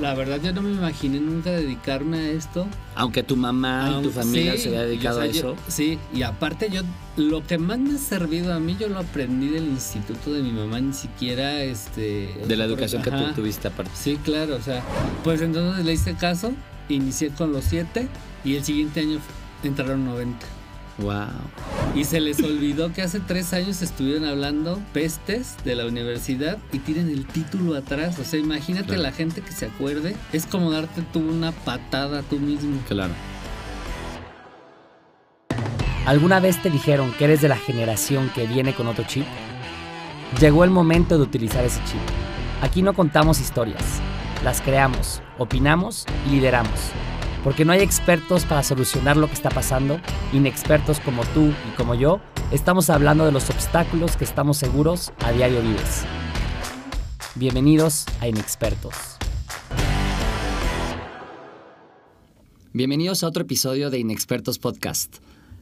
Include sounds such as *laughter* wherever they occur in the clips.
la verdad yo no me imaginé nunca dedicarme a esto. Aunque tu mamá y tu familia se había dedicado a eso. sí, y aparte yo, lo que más me ha servido a mí, yo lo aprendí del instituto de mi mamá, ni siquiera este... De la educación que tú tuviste aparte. Sí, claro, o sea, pues entonces le hice caso, inicié con los siete y el siguiente año entraron 90. Wow. Y se les olvidó que hace tres años estuvieron hablando pestes de la universidad y tienen el título atrás. O sea, imagínate la gente que se acuerde. Es como darte tú una patada tú mismo. Claro. ¿Alguna vez te dijeron que eres de la generación que viene con otro chip? Llegó el momento de utilizar ese chip. Aquí no contamos historias, las creamos, opinamos y lideramos porque no hay expertos para solucionar lo que está pasando, inexpertos como tú y como yo, estamos hablando de los obstáculos que estamos seguros a diario vives. Bienvenidos a Inexpertos. Bienvenidos a otro episodio de Inexpertos Podcast.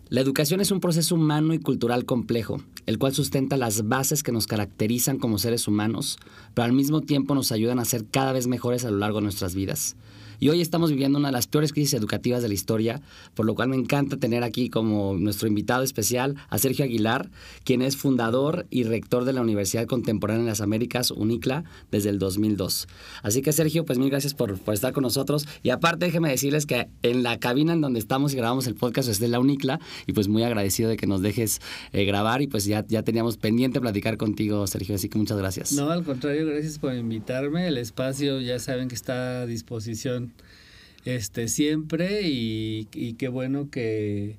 La educación es un proceso humano y cultural complejo, el cual sustenta las bases que nos caracterizan como seres humanos, pero al mismo tiempo nos ayudan a ser cada vez mejores a lo largo de nuestras vidas. Y hoy estamos viviendo una de las peores crisis educativas de la historia, por lo cual me encanta tener aquí como nuestro invitado especial a Sergio Aguilar, quien es fundador y rector de la Universidad Contemporánea de las Américas, UNICLA, desde el 2002. Así que Sergio, pues mil gracias por, estar con nosotros. Y aparte, déjeme decirles que en la cabina en donde estamos y grabamos el podcast es de la UNICLA, y pues muy agradecido de que nos dejes eh, grabar y pues ya, ya teníamos pendiente platicar contigo, Sergio, así que muchas gracias. No, al contrario, gracias por invitarme. El espacio ya saben que está a disposición este, siempre y, qué bueno que,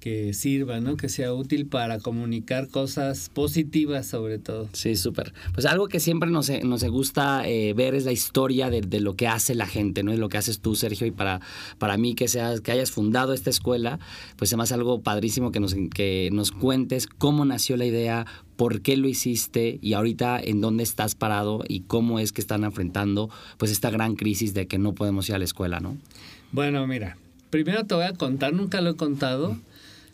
que sirva, ¿no? Que sea útil para comunicar cosas positivas sobre todo. Sí, súper. Pues algo que siempre nos, nos gusta eh, ver es la historia de, de, lo que hace la gente, ¿no? Es lo que haces tú, Sergio, y para, para mí que, seas, que hayas fundado esta escuela, pues hace algo padrísimo que nos, que nos cuentes cómo nació la idea, por qué lo hiciste y ahorita en dónde estás parado y cómo es que están enfrentando pues esta gran crisis de que no podemos ir a la escuela, ¿no? Bueno, mira, primero te voy a contar, nunca lo he contado,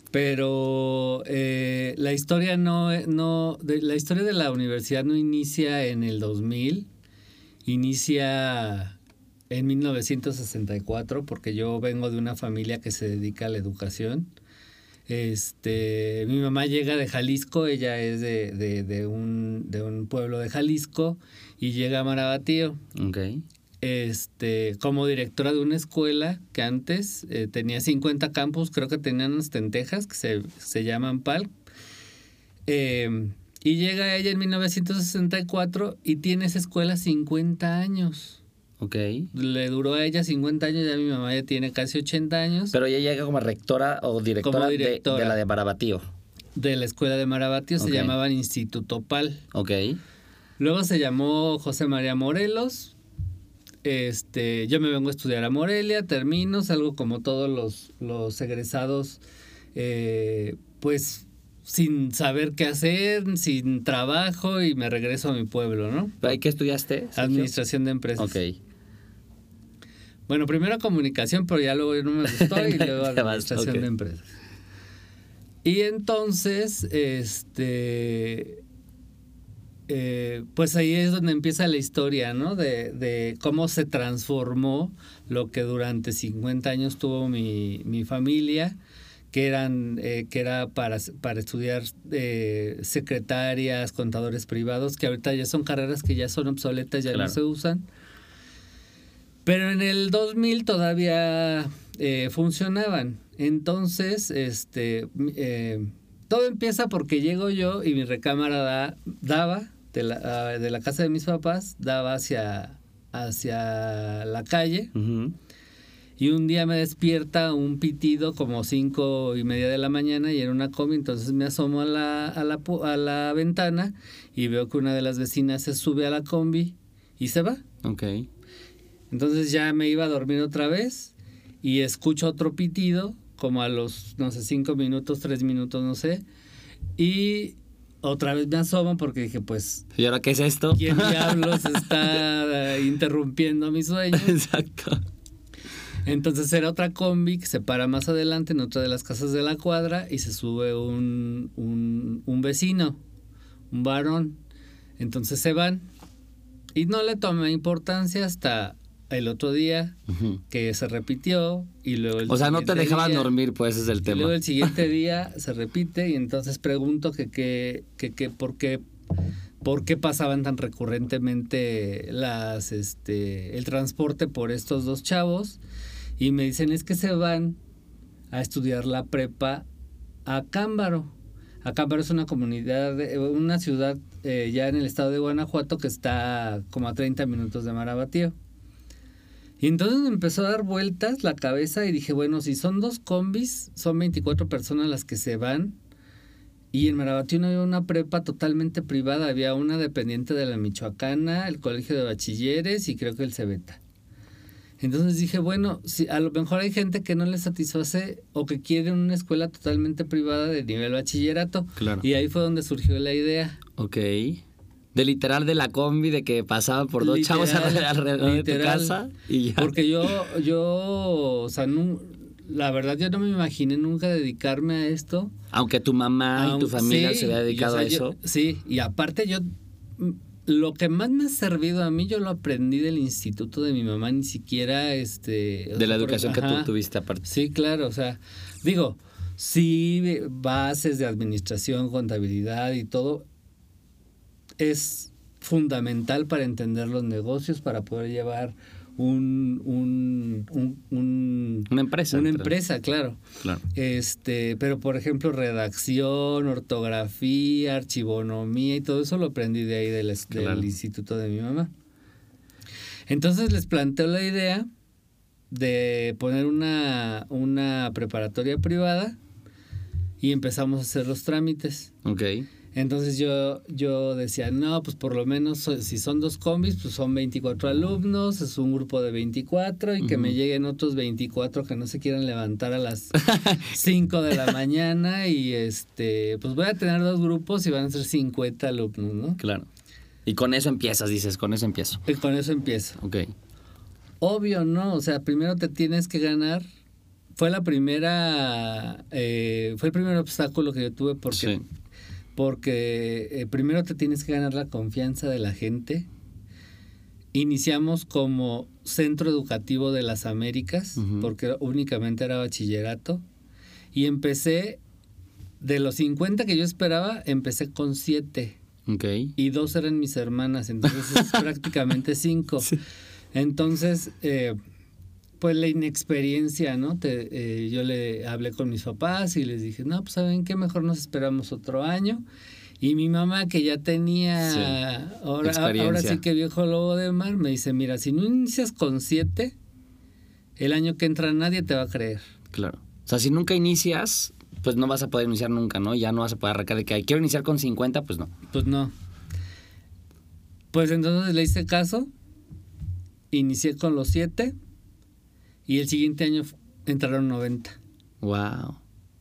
pero eh, la historia no, no de, la historia de la universidad no inicia en el 2000, inicia en 1964 porque yo vengo de una familia que se dedica a la educación este, mi mamá llega de Jalisco, ella es de, de, de, un, de un pueblo de Jalisco y llega a Marabatío. Okay. Este, como directora de una escuela que antes eh, tenía 50 campus, creo que tenían hasta en Texas, que se, se llaman PAL. Em, y llega ella en 1964 y tiene esa escuela 50 años. Ok. Le duró a ella 50 años, ya mi mamá ya tiene casi 80 años. Pero ella llega como rectora o directora, De, la de Marabatío. De la escuela de Marabatío, se llamaban Instituto PAL. Ok. Luego se llamó José María Morelos. Este, yo me vengo a estudiar a Morelia, termino, salgo como todos los, los egresados, eh, pues sin saber qué hacer, sin trabajo y me regreso a mi pueblo, ¿no? ¿Y qué estudiaste? Administración de empresas. Ok. Bueno, primero comunicación, pero ya luego no me gustó y *laughs* luego administración de empresas. Y entonces, este, eh, pues ahí es donde empieza la historia, ¿no? De, de, cómo se transformó lo que durante 50 años tuvo mi, mi familia, que eran, eh, que era para, para estudiar eh, secretarias, contadores privados, que ahorita ya son carreras que ya son obsoletas, ya no se usan. Pero en el 2000 todavía eh, funcionaban. Entonces, este, eh, todo empieza porque llego yo y mi recámara daba de la, de la, casa de mis papás, daba hacia, hacia la calle. Y un día me despierta un pitido como cinco y media de la mañana y era una combi, entonces me asomo a la, a la, a la ventana y veo que una de las vecinas se sube a la combi y se va. Ok. Entonces ya me iba a dormir otra vez y escucho otro pitido, como a los, no sé, cinco minutos, tres minutos, no sé. Y otra vez me asomo porque dije, pues... ¿Y ahora qué es esto? ¿Quién *laughs* diablos está interrumpiendo mi sueño? Exacto. Entonces era otra combi que se para más adelante en otra de las casas de la cuadra y se sube un, un, un vecino, un varón. Entonces se van y no le tomé importancia hasta el otro día, que se repitió, y luego... El o sea, no te dejaban dormir, pues ese es el tema. Y luego el siguiente día se repite, y entonces pregunto que, que, que, que por qué... ¿Por qué pasaban tan recurrentemente las, este, el transporte por estos dos chavos? Y me dicen, es que se van a estudiar la prepa a Cámbaro. Cámbaro es una comunidad, una ciudad eh, ya en el estado de Guanajuato que está como a 30 minutos de Marabatío. Y entonces me empezó a dar vueltas la cabeza y dije, bueno, si son dos combis, son 24 personas las que se van. Y en Marabatío no había una prepa totalmente privada, había una dependiente de la Michoacana, el Colegio de Bachilleres y creo que el Cebeta. Entonces dije, bueno, si a lo mejor hay gente que no le satisface o que quiere una escuela totalmente privada de nivel bachillerato. Claro. Y ahí fue donde surgió la idea. Ok. De literal de la combi, de que pasaban por dos chavos *laughs* alrededor de tu casa y ya. Porque yo, yo, o sea, la verdad yo no me imaginé nunca dedicarme a esto. Aunque tu mamá y tu familia se había dedicado a eso. sí, y aparte yo lo que más me ha servido a mí, yo lo aprendí del instituto de mi mamá, ni siquiera este... De la educación que tú tuviste aparte. Sí, claro, o sea, digo, sí, bases de administración, contabilidad y todo, es fundamental para entender los negocios, para poder llevar un, un, una empresa. Una empresa, claro. claro. Este, pero por ejemplo, redacción, ortografía, archivonomía y todo eso lo aprendí de ahí del, instituto de mi mamá. Entonces les planteo la idea de poner una, una preparatoria privada y empezamos a hacer los trámites. Ok. Entonces yo, yo decía, no, pues por lo menos si son dos combis, pues son 24 alumnos, es un grupo de 24 y que me lleguen otros 24 que no se quieran levantar a las *laughs* 5 de la mañana y este, pues voy a tener dos grupos y van a ser 50 alumnos, ¿no? Claro. Y con eso empiezas, dices, con eso empiezo. Y con eso empiezo. Ok. Obvio, ¿no? O sea, primero te tienes que ganar. Fue la primera, eh, fue el primer obstáculo que yo tuve porque porque eh, primero te tienes que ganar la confianza de la gente. Iniciamos como Centro Educativo de las Américas, porque únicamente era bachillerato, y empecé, de los 50 que yo esperaba, empecé con 7. Y dos eran mis hermanas, entonces es *laughs* prácticamente 5. Entonces, eh, pues la inexperiencia, ¿no? Te, eh, yo le hablé con mis papás y les dije, no, pues saben qué, mejor nos esperamos otro año. Y mi mamá, que ya tenía, ahora, ahora sí que viejo lobo de mar, me dice, mira, si no inicias con siete, el año que entra nadie te va a creer. Claro. O sea, si nunca inicias, pues no vas a poder iniciar nunca, ¿no? Ya no vas a poder arrancar de que quiero iniciar con 50, pues no. Pues no. Pues entonces le hice caso, inicié con los siete y el siguiente año entraron 90. Wow.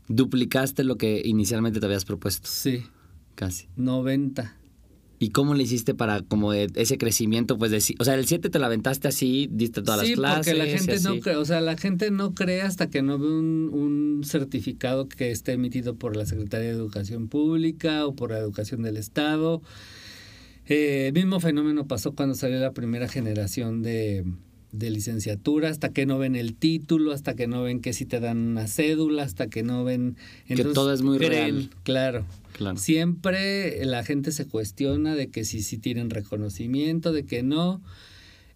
Duplicaste lo que inicialmente te habías propuesto. Sí. Casi. 90. ¿Y cómo le hiciste para como ese crecimiento? Pues de, o sea, el 7 te la aventaste así, diste todas las clases. Porque la gente no cree, o sea, la gente no cree hasta que no ve un, certificado que esté emitido por la Secretaría de Educación Pública o por la Educación del Estado. Eh, el mismo fenómeno pasó cuando salió la primera generación de, de licenciatura, hasta que no ven el título, hasta que no ven que si te dan una cédula, hasta que no ven... que todo es muy real. Claro. claro. Siempre la gente se cuestiona de que si, si tienen reconocimiento, de que no.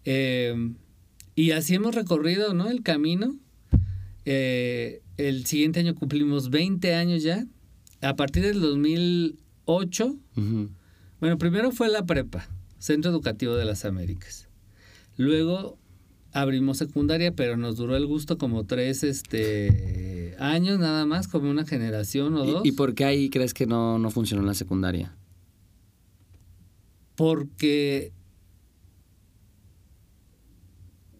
Eh, y así hemos recorrido, ¿no? El camino. Eh, el siguiente año cumplimos 20 años ya. A partir del 2008, bueno, primero fue la prepa, Centro Educativo de las Américas. Luego abrimos secundaria, pero nos duró el gusto como tres este, años nada más, como una generación o dos. ¿Y, por qué ahí crees que no, no funcionó la secundaria? Porque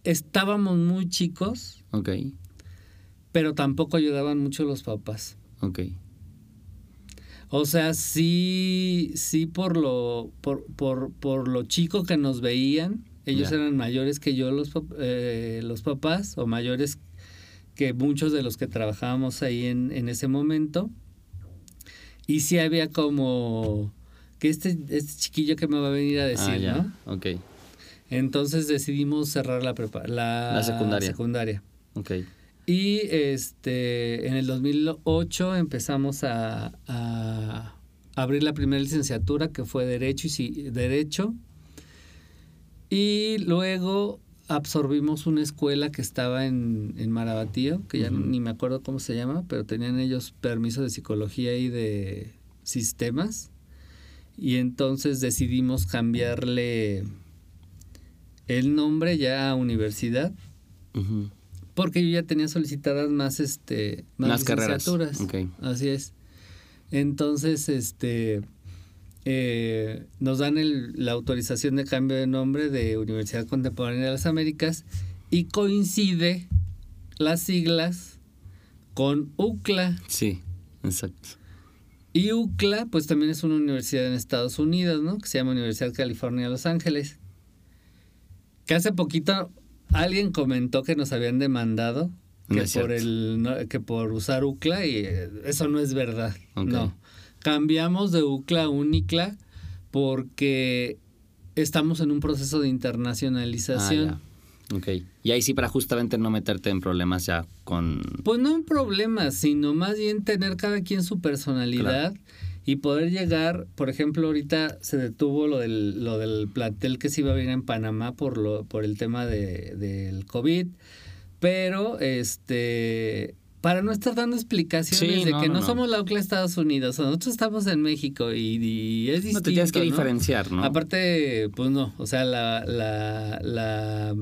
estábamos muy chicos. Ok. Pero tampoco ayudaban mucho los papás. Ok. O sea, sí, sí por lo, por, por, por lo chico que nos veían, ellos eran mayores que yo, los, eh, los papás, o mayores que muchos de los que trabajábamos ahí en, en ese momento. Y sí había como que este, este chiquillo que me va a venir a decir, ah, ¿no? Ok. Entonces decidimos cerrar la, la, secundaria. secundaria. Y este, en el 2008 empezamos a, a abrir la primera licenciatura que fue Derecho y Derecho. Y luego absorbimos una escuela que estaba en, en Marabatío, que ya ni me acuerdo cómo se llama, pero tenían ellos permiso de psicología y de sistemas. Y entonces decidimos cambiarle el nombre ya a universidad. Porque yo ya tenía solicitadas más este más, licenciaturas. Así es. Entonces, este eh, nos dan la autorización de cambio de nombre de Universidad Contemporánea de las Américas y coincide las siglas con UCLA. Sí, exacto. Y UCLA, pues también es una universidad en Estados Unidos, ¿no? Que se llama Universidad de California Los Ángeles. Que hace poquito alguien comentó que nos habían demandado que, por, el, que por usar UCLA y eh, eso no es verdad. No. Cambiamos de UCLA a UNICLA porque estamos en un proceso de internacionalización. Ah, Ok. Y ahí sí para justamente no meterte en problemas ya con... Pues no en problemas, sino más bien tener cada quien su personalidad y poder llegar, por ejemplo, ahorita se detuvo lo del, lo del plantel que se iba a venir en Panamá por, lo, por el tema de, del COVID, pero este para no estar dando explicaciones de que no, somos la UCLA de Estados Unidos, nosotros estamos en México y, es distinto. No te tienes que diferenciar, ¿no? Aparte, pues no, o sea, la, la, la,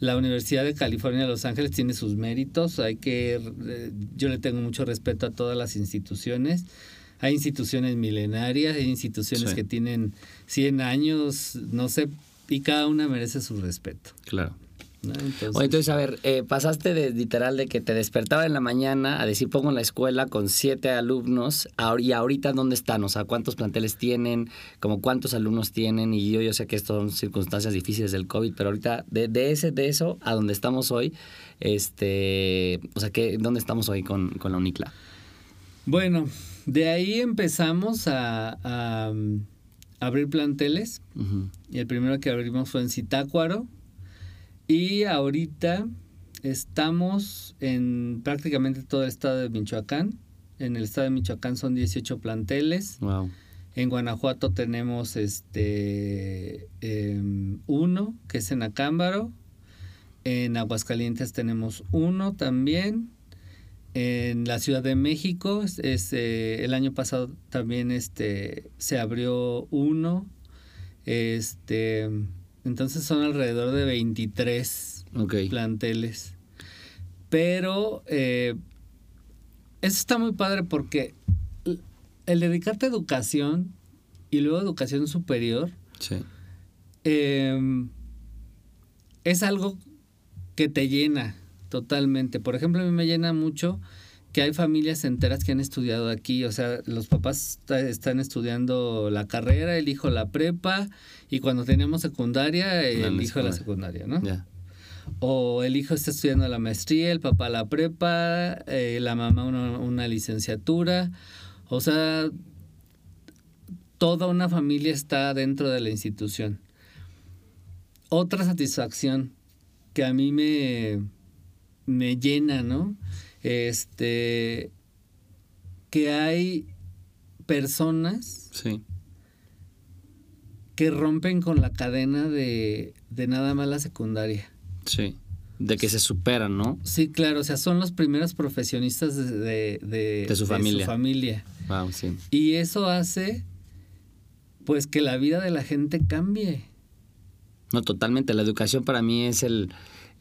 la Universidad de California de Los Ángeles tiene sus méritos, hay que, eh, yo le tengo mucho respeto a todas las instituciones. Hay instituciones milenarias, hay instituciones que tienen 100 años, no sé, y cada una merece su respeto. Claro. Entonces, a ver, eh, pasaste de literal de que te despertaba en la mañana a decir pongo en la escuela con siete alumnos y ahorita dónde están, o sea, cuántos planteles tienen, como cuántos alumnos tienen y yo, yo sé que esto son circunstancias difíciles del COVID, pero ahorita de, de ese, de eso a donde estamos hoy, este, o sea, que, ¿dónde estamos hoy con, con la UNICLA? Bueno, de ahí empezamos a, a, abrir planteles. Y el primero que abrimos fue en Zitácuaro y ahorita estamos en prácticamente todo el estado de Michoacán. En el estado de Michoacán son 18 planteles. Wow. En Guanajuato tenemos este em, uno, que es en Acámbaro. En Aguascalientes tenemos uno también. En la Ciudad de México, este, el año pasado también este, se abrió uno. Este, entonces son alrededor de 23 planteles. Pero eh, eso está muy padre porque el dedicarte a educación y luego educación superior em, es algo que te llena totalmente. Por ejemplo, a mí me llena mucho que hay familias enteras que han estudiado aquí, o sea, los papás están estudiando la carrera, el hijo la prepa, y cuando tenemos secundaria, el hijo la secundaria, ¿no? O el hijo está estudiando la maestría, el papá la prepa, eh, la mamá una, una licenciatura, o sea, toda una familia está dentro de la institución. Otra satisfacción que a mí me, me llena, ¿no? Este, que hay personas que rompen con la cadena de, de nada más la secundaria. Sí. De que se superan, ¿no? Sí, claro, o sea, son los primeros profesionistas de, de, su familia. familia. Wow, sí. Y eso hace, pues, que la vida de la gente cambie. No, totalmente. La educación para mí es el,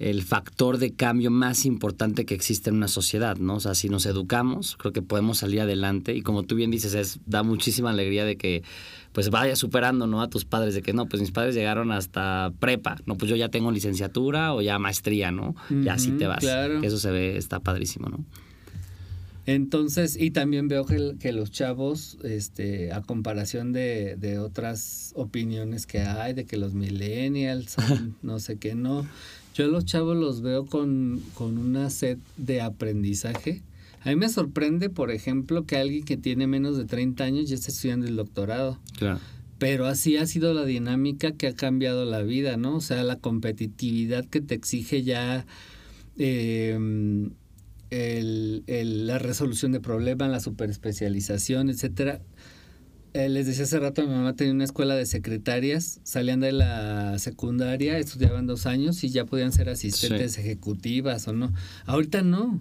el factor de cambio más importante que existe en una sociedad, ¿no? O sea, si nos educamos, creo que podemos salir adelante y como tú bien dices, es, da muchísima alegría de que pues vaya superando, ¿no? A tus padres, de que no, pues mis padres llegaron hasta prepa, no, pues yo ya tengo licenciatura o ya maestría, ¿no? Y así te vas. Claro. Eso se ve, está padrísimo, ¿no? Entonces, y también veo que, que los chavos, este, a comparación de, de, otras opiniones que hay, de que los millennials *laughs* no sé qué, no, yo a los chavos los veo con, con una sed de aprendizaje. A mí me sorprende, por ejemplo, que alguien que tiene menos de 30 años ya esté estudiando el doctorado. Claro. pero así ha sido la dinámica que ha cambiado la vida, ¿no? O sea, la competitividad que te exige ya em, la resolución de problemas, la superespecialización, etcétera. Eh, les decía hace rato, mi mamá tenía una escuela de secretarias, salían de la secundaria, estudiaban dos años y ya podían ser asistentes ejecutivas o no. Ahorita no.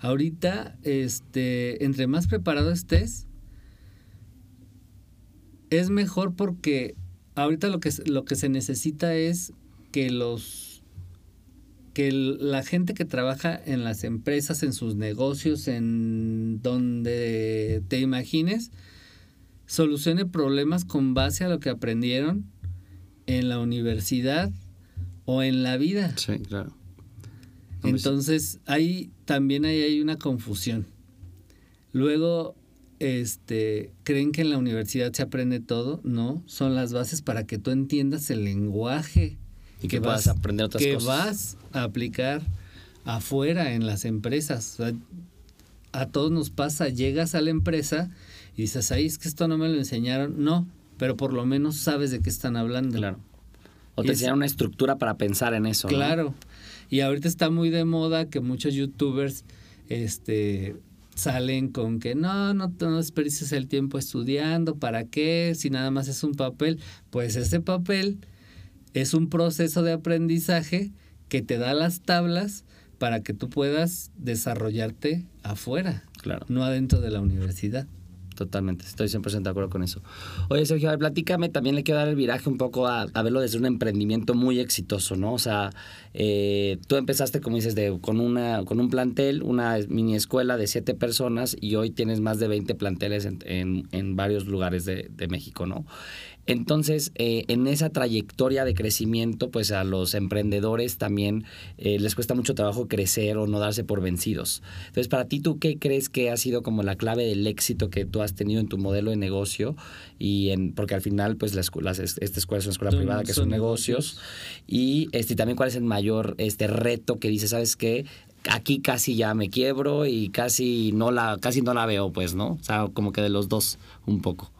Ahorita, este, entre más preparado estés, es mejor porque ahorita lo que, lo que se necesita es que los que la gente que trabaja en las empresas, en sus negocios, en donde te imagines, solucione problemas con base a lo que aprendieron en la universidad o en la vida. Sí, claro. Entonces, ahí también ahí hay una confusión. Luego, este, creen que en la universidad se aprende todo. No, son las bases para que tú entiendas el lenguaje. Y que, vas, a aprender otras que cosas. vas a aplicar afuera en las empresas. a todos nos pasa, llegas a la empresa y dices, ahí es que esto no me lo enseñaron. No, pero por lo menos sabes de qué están hablando. Claro. O te enseñaron una estructura para pensar en eso. Claro. Y ahorita está muy de moda que muchos youtubers este, salen con que no, no, no desperdices el tiempo estudiando, ¿para qué? Si nada más es un papel. Pues ese papel es un proceso de aprendizaje que te da las tablas para que tú puedas desarrollarte afuera, claro. no adentro de la universidad. Totalmente, estoy 100% de acuerdo con eso. Oye, Sergio, a ver, platícame, también le quiero dar el viraje un poco a, verlo desde un emprendimiento muy exitoso, ¿no? O sea, eh, tú empezaste, como dices, de, con, una, con un plantel, una mini escuela de siete personas y hoy tienes más de 20 planteles en, en, varios lugares de, de México, ¿no? Entonces, eh, en esa trayectoria de crecimiento, pues a los emprendedores también eh, les cuesta mucho trabajo crecer o no darse por vencidos. Entonces, para ti, ¿tú qué crees que ha sido como la clave del éxito que tú has tenido en tu modelo de negocio? Y en, porque al final, pues las, esta escuela es una escuela privada que son, negocios. Y este, también cuál es el mayor este, reto que dices, ¿sabes qué? Aquí casi ya me quiebro y casi no la, casi no la veo, pues, ¿no? O sea, como que de los dos un poco.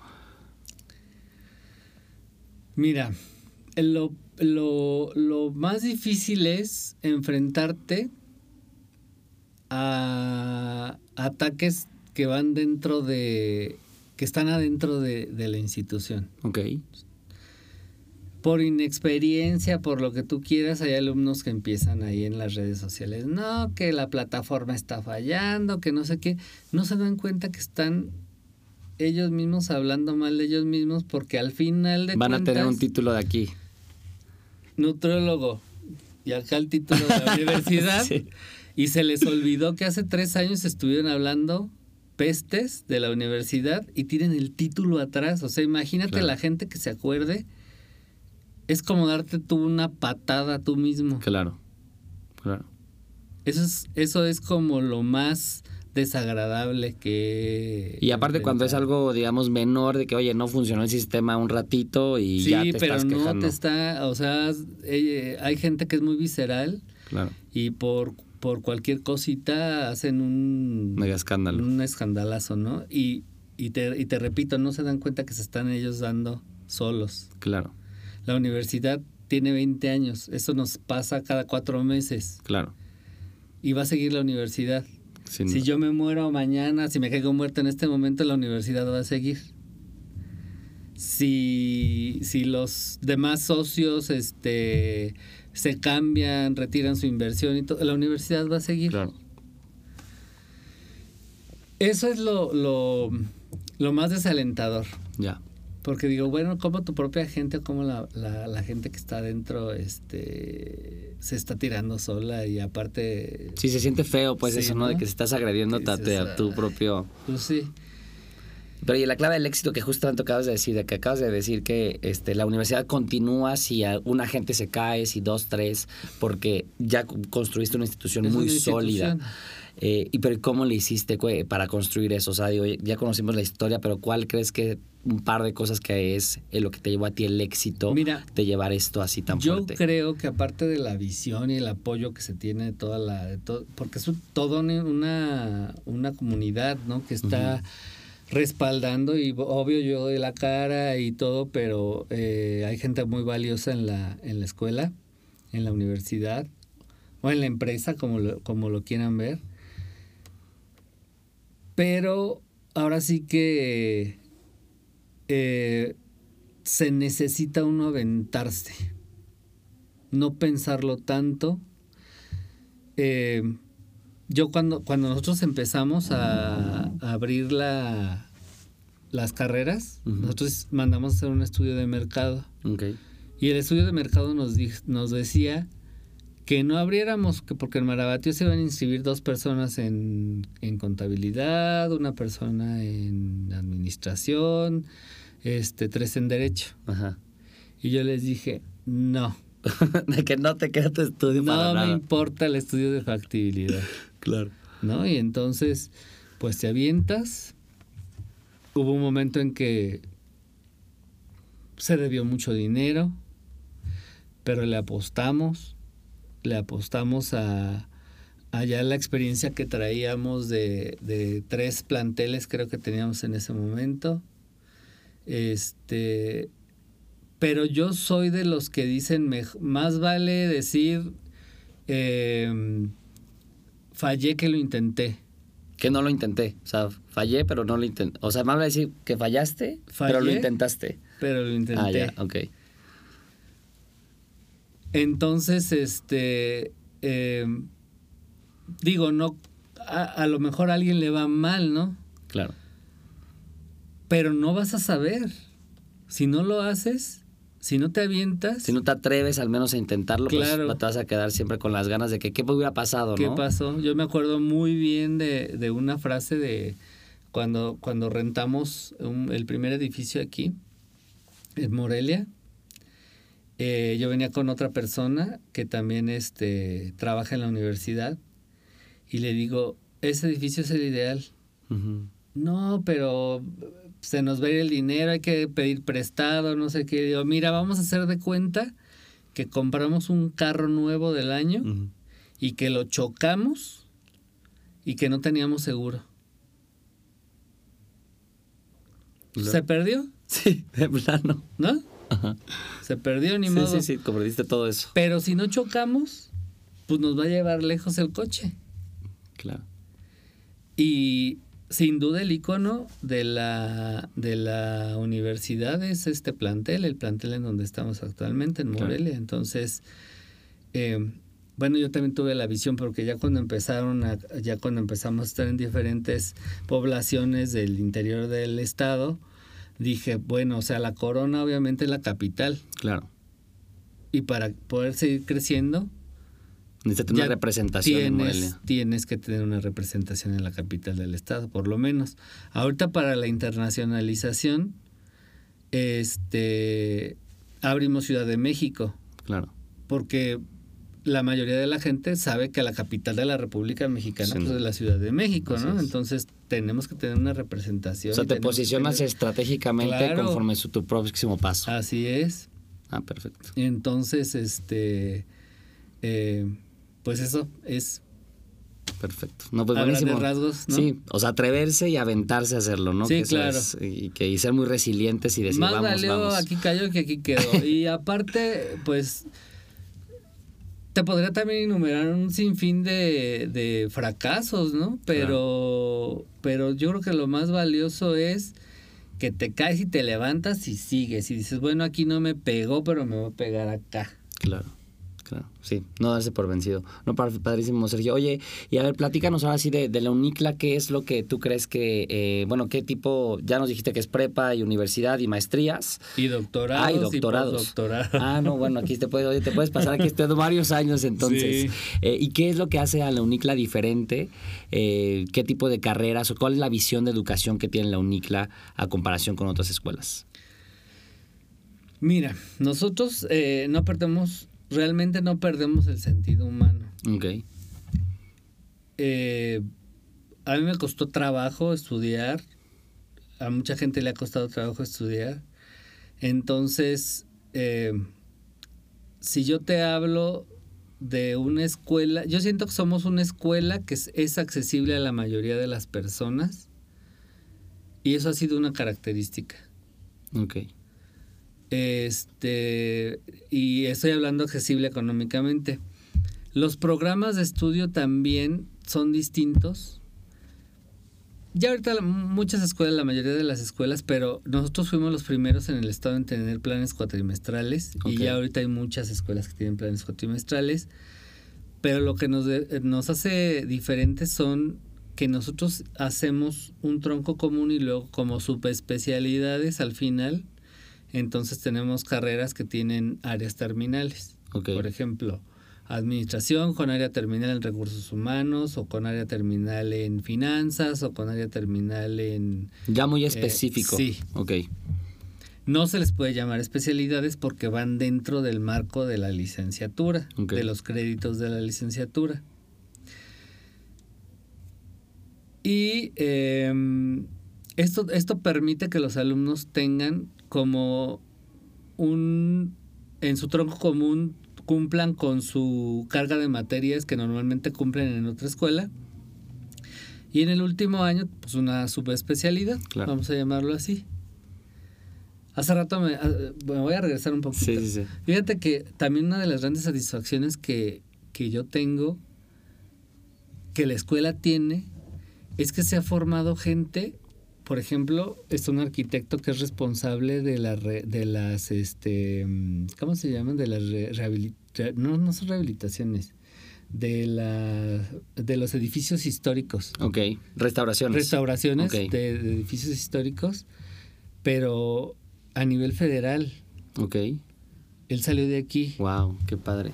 Mira, lo, lo, más difícil es enfrentarte a ataques que van dentro de, que están adentro de, de la institución. Ok. Por inexperiencia, por lo que tú quieras, hay alumnos que empiezan ahí en las redes sociales. No, que la plataforma está fallando, que no sé qué. No se dan cuenta que están ellos mismos hablando mal de ellos mismos porque al final de Van a tener un título de aquí. Nutriólogo. Y acá el título de la *laughs* universidad. Y se les olvidó que hace tres años estuvieron hablando pestes de la universidad y tienen el título atrás. O sea, imagínate la gente que se acuerde. Es como darte tú una patada tú mismo. Claro, claro. Eso es, eso es como lo más desagradable que... Y aparte cuando es algo, digamos, menor, de que, oye, no funcionó el sistema un ratito y ya te pero estás no te está, o sea, eh, hay gente que es muy visceral. Claro. Y por, por cualquier cosita hacen un... Mega escándalo. Un escandalazo, ¿no? Y, y, te, y te repito, no se dan cuenta que se están ellos dando solos. Claro. La universidad tiene 20 años, eso nos pasa cada cuatro meses. Claro. Y va a seguir la universidad si yo me muero mañana, si me caigo muerto en este momento, la universidad va a seguir. Si, si los demás socios este, se cambian, retiran su inversión y todo, la universidad va a seguir. Claro. Eso es lo, lo, lo más desalentador. Ya. Porque digo, bueno, como tu propia gente o como la, la, gente que está adentro este, se está tirando sola y aparte... Sí, se siente feo pues eso, ¿no? De que se estás agrediendo a, tu propio... Pues sí. Pero y la clave del éxito que justamente acabas de decir, de que acabas de decir que este, la universidad continúa si una gente se cae, si dos, tres, porque ya construiste una institución muy sólida. Eh, y pero ¿cómo le hiciste para construir eso? O sea, digo, ya conocimos la historia, pero ¿cuál crees que un par de cosas que es eh, lo que te llevó a ti el éxito de llevar esto así tan fuerte? Yo creo que aparte de la visión y el apoyo que se tiene de toda la... porque es todo una, una comunidad, ¿no? Que está respaldando y obvio yo doy la cara y todo, pero eh, hay gente muy valiosa en la, en la escuela, en la universidad o en la empresa, como lo, como lo quieran ver. Pero ahora sí que eh, se necesita uno aventarse, no pensarlo tanto. Eh, yo cuando, cuando nosotros empezamos a, abrir la, las carreras, nosotros mandamos a hacer un estudio de mercado. Y el estudio de mercado nos, nos decía que no abriéramos, que porque en Marabatío se iban a inscribir dos personas en, en contabilidad, una persona en administración, este, tres en derecho. Ajá. Y yo les dije, no. *laughs* de que no te queda tu estudio no para nada. No me importa el estudio de factibilidad. *laughs* claro. ¿No? Y entonces, pues te avientas. Hubo un momento en que se debió mucho dinero, pero le apostamos, le apostamos a allá la experiencia que traíamos de, de tres planteles creo que teníamos en ese momento este, pero yo soy de los que dicen, más vale decir, em, fallé que lo intenté. Que no lo intenté. O sea, fallé, pero no lo intenté. O sea, más vale decir que fallaste, pero lo intentaste. Pero lo intenté. Ah, ya, ok. Entonces, este, em, digo, no, a, a, lo mejor a alguien le va mal, ¿no? Claro pero no vas a saber. Si no lo haces, si no te avientas. Si no te atreves al menos a intentarlo, pues te vas a quedar siempre con las ganas de que qué hubiera pasado, ¿Qué pasó? Yo me acuerdo muy bien de, una frase de cuando, cuando rentamos el primer edificio aquí, en Morelia. Eh, yo venía con otra persona que también este, trabaja en la universidad y le digo, ese edificio es el ideal. No, pero se nos va a ir el dinero, hay que pedir prestado, no sé qué. Digo, mira, vamos a hacer de cuenta que compramos un carro nuevo del año y que lo chocamos y que no teníamos seguro. ¿Se perdió? *laughs* Sí, de plano. ¿No? Se perdió ni modo. Sí, sí, sí, comprendiste todo eso. Pero si no chocamos, pues nos va a llevar lejos el coche. Claro. Y sin duda el icono de la, de la universidad es este plantel, el plantel en donde estamos actualmente, en Morelia. Entonces, eh, bueno, yo también tuve la visión porque ya cuando empezaron, ya cuando empezamos a estar en diferentes poblaciones del interior del estado, dije, bueno, o sea, la corona obviamente es la capital. Claro. Y para poder seguir creciendo, Necesitas una representación tienes, en Morelia. Tienes que tener una representación en la capital del estado, por lo menos. Ahorita para la internacionalización, este abrimos Ciudad de México. Claro. Porque la mayoría de la gente sabe que la capital de la República Mexicana pues, es la Ciudad de México, ¿no? Entonces tenemos que tener una representación. O sea, te posicionas estratégicamente conforme su tu próximo paso. Así es. Ah, perfecto. Entonces, este, eh, pues eso es Perfecto. No, pues buenísimo. rasgos, ¿no? Sí, o sea, atreverse y aventarse a hacerlo, ¿no? Sí, claro. y, que, y ser muy resilientes y decir, Más vamos, valió, aquí cayó que aquí quedó. *laughs* y aparte, pues, te podría también enumerar un sinfín de, de fracasos, ¿no? Pero, pero yo creo que lo más valioso es que te caes y te levantas y sigues. Y dices, bueno, aquí no me pegó, pero me voy a pegar acá. Claro. Claro, sí, no darse por vencido. No, padrísimo, Sergio. Oye, y a ver, platícanos ahora sí de, la UNICLA, ¿qué es lo que tú crees que, eh, bueno, qué tipo, ya nos dijiste que es prepa y universidad y maestrías? Y doctorados. Ah, y doctorados. ah, no, bueno, aquí te, puedes, te puedes pasar aquí estudiando varios años entonces. Eh, ¿Y qué es lo que hace a la UNICLA diferente? Eh, ¿Qué tipo de carreras o cuál es la visión de educación que tiene la UNICLA a comparación con otras escuelas? Mira, nosotros no perdemos realmente no perdemos el sentido humano. Ok. Eh, a mí me costó trabajo estudiar, a mucha gente le ha costado trabajo estudiar. Entonces, eh, si yo te hablo de una escuela, yo siento que somos una escuela que es, accesible a la mayoría de las personas Y eso ha sido una característica. Ok. Este, y estoy hablando accesible económicamente. Los programas de estudio también son distintos. Ya ahorita muchas escuelas, la mayoría de las escuelas, pero nosotros fuimos los primeros en el estado en tener planes cuatrimestrales y ya ahorita hay muchas escuelas que tienen planes cuatrimestrales. Pero lo que nos, nos hace diferentes son que nosotros hacemos un tronco común y luego como subespecialidades al final, entonces tenemos carreras que tienen áreas terminales. Por ejemplo, administración con área terminal en recursos humanos o con área terminal en finanzas o con área terminal en... Ya muy eh, específico. sí. Ok. No se les puede llamar especialidades porque van dentro del marco de la licenciatura, de los créditos de la licenciatura. Y em, esto, esto permite que los alumnos tengan como un, en su tronco común, cumplan con su carga de materias que normalmente cumplen en otra escuela. Y en el último año, pues una subespecialidad, vamos a llamarlo así. Hace rato me, ah, voy a regresar un poquito. Sí, sí, sí. Fíjate que también una de las grandes satisfacciones que, que yo tengo, que la escuela tiene, es que se ha formado gente, por ejemplo, es un arquitecto que es responsable de, la de las, este, ¿cómo se llaman? De las rehabilitaciones, no, no son rehabilitaciones, de, la, de los edificios históricos. Ok, restauraciones. Restauraciones de, de, edificios históricos, pero a nivel federal. Ok. Él salió de aquí. Wow, qué padre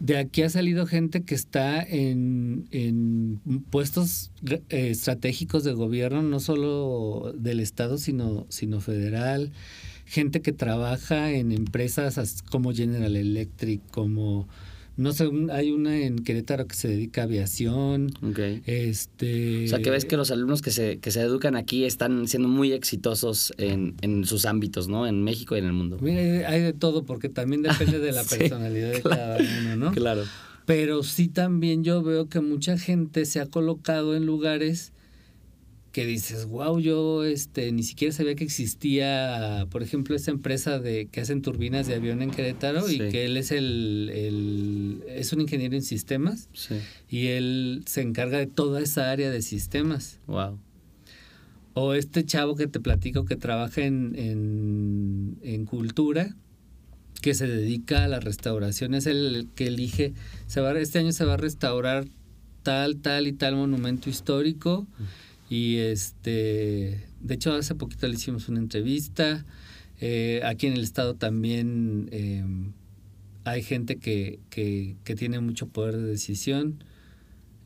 de aquí ha salido gente que está en, puestos eh, estratégicos de gobierno, no solo del Estado, sino, sino federal. Gente que trabaja en empresas como General Electric, como no sé, hay una en Querétaro que se dedica a aviación. Este... O sea, que ves que los alumnos que se, que se educan aquí están siendo muy exitosos en, en sus ámbitos, ¿no? En México y en el mundo. Mira, hay de todo, porque también depende de la *laughs* personalidad de cada uno, ¿no? Claro. Pero sí también yo veo que mucha gente se ha colocado en lugares que dices, wow, yo este, ni siquiera sabía que existía, por ejemplo, esa empresa de que hacen turbinas de avión en Querétaro y que él es el, es un ingeniero en sistemas y él se encarga de toda esa área de sistemas. Wow. O este chavo que te platico que trabaja en, en, en cultura, que se dedica a la restauración, es el que elige, se va, este año se va a restaurar tal, tal y tal monumento histórico. Y este, de hecho, hace poquito le hicimos una entrevista. Eh, aquí en el estado también eh, hay gente que, que, que, tiene mucho poder de decisión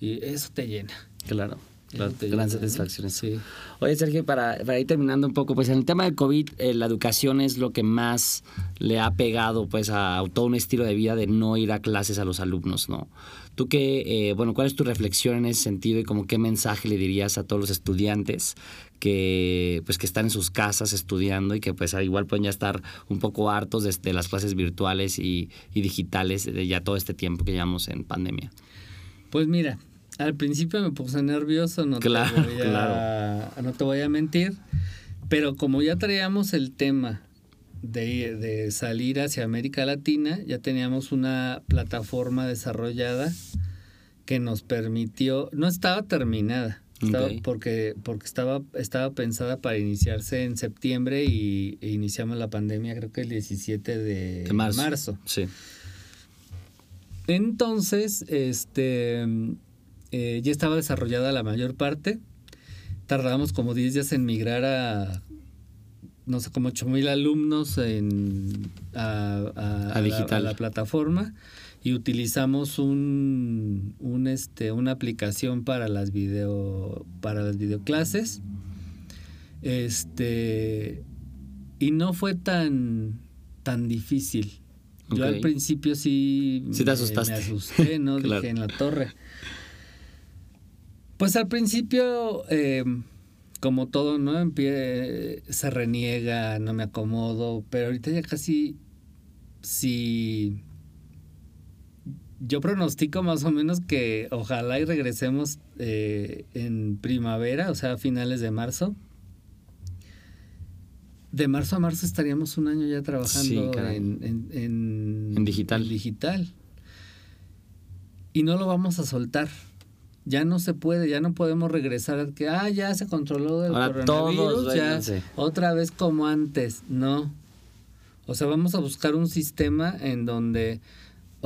y eso te llena. Claro. Gran satisfacción. Sí. Oye, Sergio, para, para, ir terminando un poco, pues en el tema del COVID, eh, la educación es lo que más le ha pegado pues a todo un estilo de vida de no ir a clases a los alumnos, ¿no? Tú qué, eh, bueno, ¿cuál es tu reflexión en ese sentido y como qué mensaje le dirías a todos los estudiantes que, pues, que están en sus casas estudiando y que pues igual pueden ya estar un poco hartos de, las clases virtuales y, digitales de ya todo este tiempo que llevamos en pandemia? Pues mira, al principio me puse nervioso, no, claro, te, voy a, claro. no te voy a mentir, pero como ya traíamos el tema de, salir hacia América Latina, ya teníamos una plataforma desarrollada que nos permitió, no estaba terminada, porque, porque estaba, estaba pensada para iniciarse en septiembre y e iniciamos la pandemia creo que el 17 de, marzo. Sí. Entonces, este, eh, ya estaba desarrollada la mayor parte. Tardamos como 10 días en migrar a no sé, como 8 mil alumnos en, a, a, La, plataforma y utilizamos un, un, este, una aplicación para las video para las videoclases. Este y no fue tan tan difícil. Yo al principio sí, sí te asustaste. me, asusté no *laughs* dije en la torre pues al principio eh, como todo, ¿no? se reniega, no me acomodo, pero ahorita ya casi, si yo pronostico más o menos que ojalá y regresemos eh, en primavera, o sea, a finales de marzo. De marzo a marzo estaríamos un año ya trabajando en, en, digital. digital. Y no lo vamos a soltar. Ya no se puede, ya no podemos regresar a que, ah, ya se controló el coronavirus, ya otra vez como antes. No. O sea, vamos a buscar un sistema en donde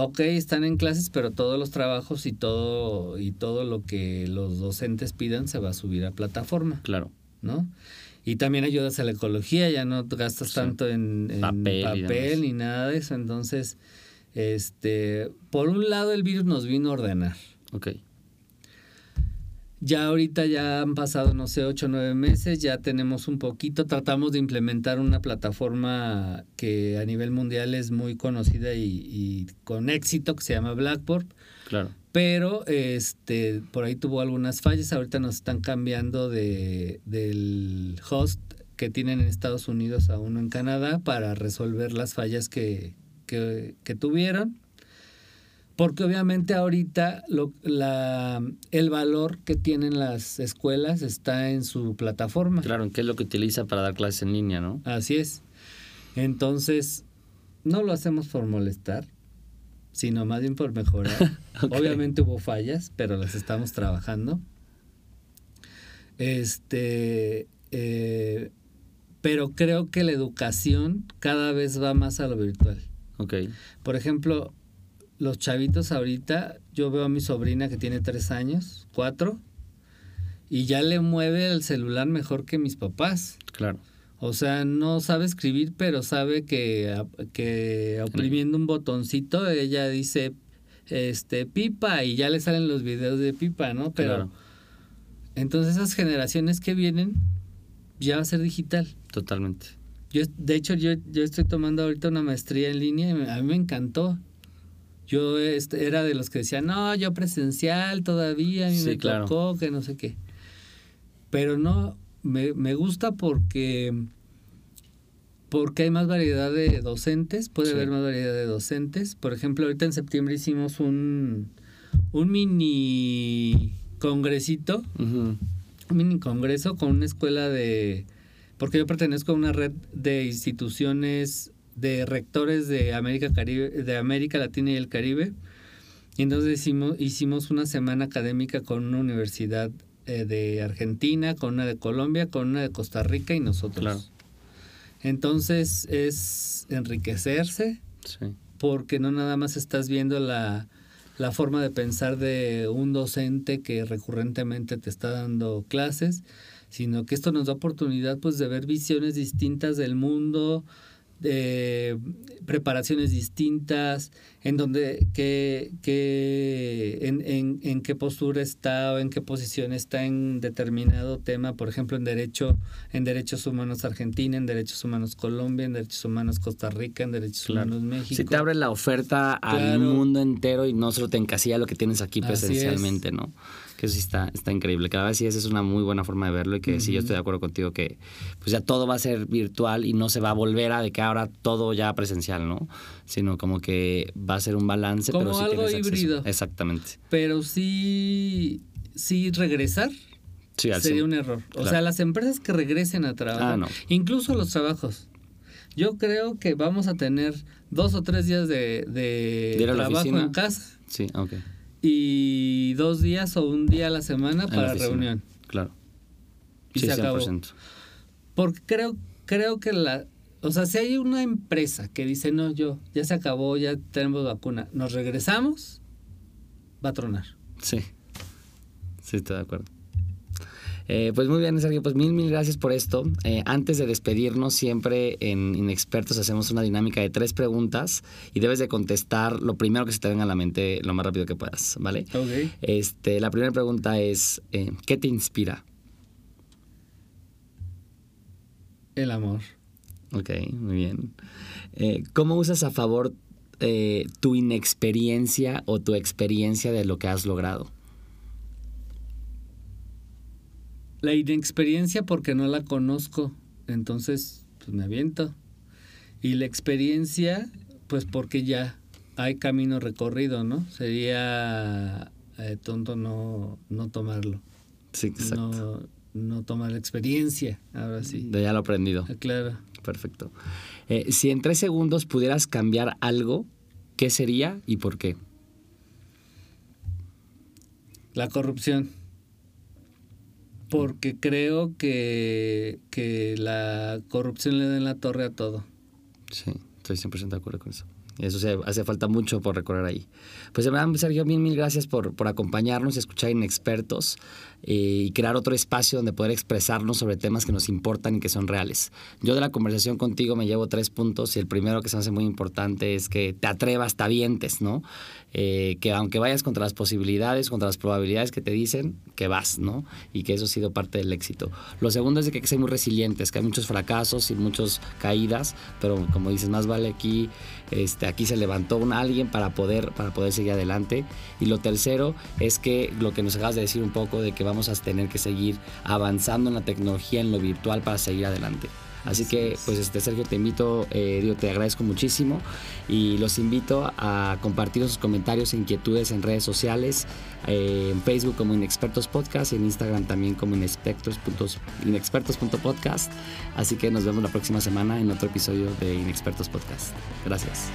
ok, están en clases, pero todos los trabajos y todo, y todo lo que los docentes pidan se va a subir a plataforma. Claro. ¿No? Y también ayudas a la ecología, ya no gastas tanto en, papel, ni nada de eso. Entonces, este, por un lado el virus nos vino a ordenar. Ok. Ya ahorita ya han pasado, no sé, ocho o nueve meses, ya tenemos un poquito, tratamos de implementar una plataforma que a nivel mundial es muy conocida y, con éxito, que se llama Blackboard. Claro. Pero este, por ahí tuvo algunas fallas, ahorita nos están cambiando de, del host que tienen en Estados Unidos a uno en Canadá para resolver las fallas que, que, que tuvieron porque obviamente ahorita lo, la, el valor que tienen las escuelas está en su plataforma. Claro, ¿en qué es lo que utiliza para dar clases en línea, no? Así es. Entonces, no lo hacemos por molestar, sino más bien por mejorar. *laughs* Obviamente hubo fallas, pero las estamos trabajando. Este, eh, pero creo que la educación cada vez va más a lo virtual. Okay. Por ejemplo, los chavitos ahorita, yo veo a mi sobrina que tiene tres años, cuatro, y ya le mueve el celular mejor que mis papás. Claro. O sea, no sabe escribir, pero sabe que, que oprimiendo un botoncito ella dice este pipa y ya le salen los videos de pipa, ¿no? Pero entonces esas generaciones que vienen ya va a ser digital. Totalmente. Yo de hecho yo, yo estoy tomando ahorita una maestría en línea y a mí me encantó. Yo este, era de los que decían, no, yo presencial todavía, a mí me tocó, que no sé qué. Pero no, me, me, gusta porque, porque hay más variedad de docentes, puede haber más variedad de docentes. Por ejemplo, ahorita en septiembre hicimos un, un mini congresito, un mini congreso con una escuela de... Porque yo pertenezco a una red de instituciones de rectores de América, Caribe, de América Latina y el Caribe. Y entonces hicimos, hicimos una semana académica con una universidad eh, de Argentina, con una de Colombia, con una de Costa Rica y nosotros. Entonces es enriquecerse, porque no nada más estás viendo la, la forma de pensar de un docente que recurrentemente te está dando clases, sino que esto nos da oportunidad pues de ver visiones distintas del mundo, de preparaciones distintas, en donde qué, qué, en, en, en, qué postura está o en qué posición está en determinado tema, por ejemplo, en derecho, en derechos humanos Argentina, en derechos humanos Colombia, en derechos humanos Costa Rica, en derechos humanos México. Si te abre la oferta al mundo entero y no solo te encasilla lo que tienes aquí presencialmente, ¿no? Que eso sí está, está increíble. Cada vez sí esa es una muy buena forma de verlo y que sí yo estoy de acuerdo contigo que pues ya todo va a ser virtual y no se va a volver a de que ahora todo ya presencial, ¿no? Sino como que va a ser un balance, como pero sí algo híbrido. Exactamente. Pero sí, sí regresar sería un error. O sea, las empresas que regresen a trabajar, ah, incluso los trabajos. Yo creo que vamos a tener dos o tres días de, de trabajo en casa. Sí, ok y dos días o un día a la semana para reunión. Claro. Y se acabó. Porque creo, creo que la... O sea, si hay una empresa que dice, no, yo, ya se acabó, ya tenemos vacuna, nos regresamos, va a tronar. Sí. Sí, estoy de acuerdo. Eh, pues muy bien, Sergio, pues mil, mil gracias por esto. Eh, antes de despedirnos, siempre en Inexpertos hacemos una dinámica de tres preguntas y debes de contestar lo primero que se te venga a la mente lo más rápido que puedas, ¿vale? Ok. Este, la primera pregunta es, eh, ¿qué te inspira? El amor. Ok, muy bien. ¿Cómo usas a favor tu inexperiencia o tu experiencia de lo que has logrado? La inexperiencia porque no la conozco, entonces pues me aviento. Y la experiencia, pues porque ya, hay camino recorrido, ¿no? Sería eh, tonto no, no tomarlo. Sí, exacto. No, no tomar la experiencia, ahora sí. De ya lo aprendido. Ah, claro. Perfecto. Eh, si en tres segundos pudieras cambiar algo, ¿qué sería y por qué? La corrupción. Porque creo que, que la corrupción le da en la torre a todo. Sí, estoy 100% de acuerdo con eso. Eso se, hace falta mucho por recorrer ahí. Pues de verdad, Sergio, mil, mil gracias por, por acompañarnos y escuchar Inexpertos eh, y crear otro espacio donde poder expresarnos sobre temas que nos importan y que son reales. Yo de la conversación contigo me llevo tres puntos y el primero que se me hace muy importante es que te atrevas, te avientes, ¿no? Eh, que aunque vayas contra las posibilidades, contra las probabilidades que te dicen, que vas, ¿no? Y que eso ha sido parte del éxito. Lo segundo es de que hay que ser muy resilientes, que hay muchos fracasos y muchas caídas, pero como dices, más vale aquí, este, aquí se levantó alguien para poder, para poder seguir adelante. Y lo tercero es que lo que nos acabas de decir un poco de que vamos a tener que seguir avanzando en la tecnología, en lo virtual para seguir adelante. Así que, pues, este, Sergio, te invito, eh, te agradezco muchísimo y los invito a compartir sus comentarios e inquietudes en redes sociales, eh, en Facebook como Inexpertos Podcast, en Instagram también como inexpertos.podcast. Así que nos vemos la próxima semana en otro episodio de Inexpertos Podcast. Gracias.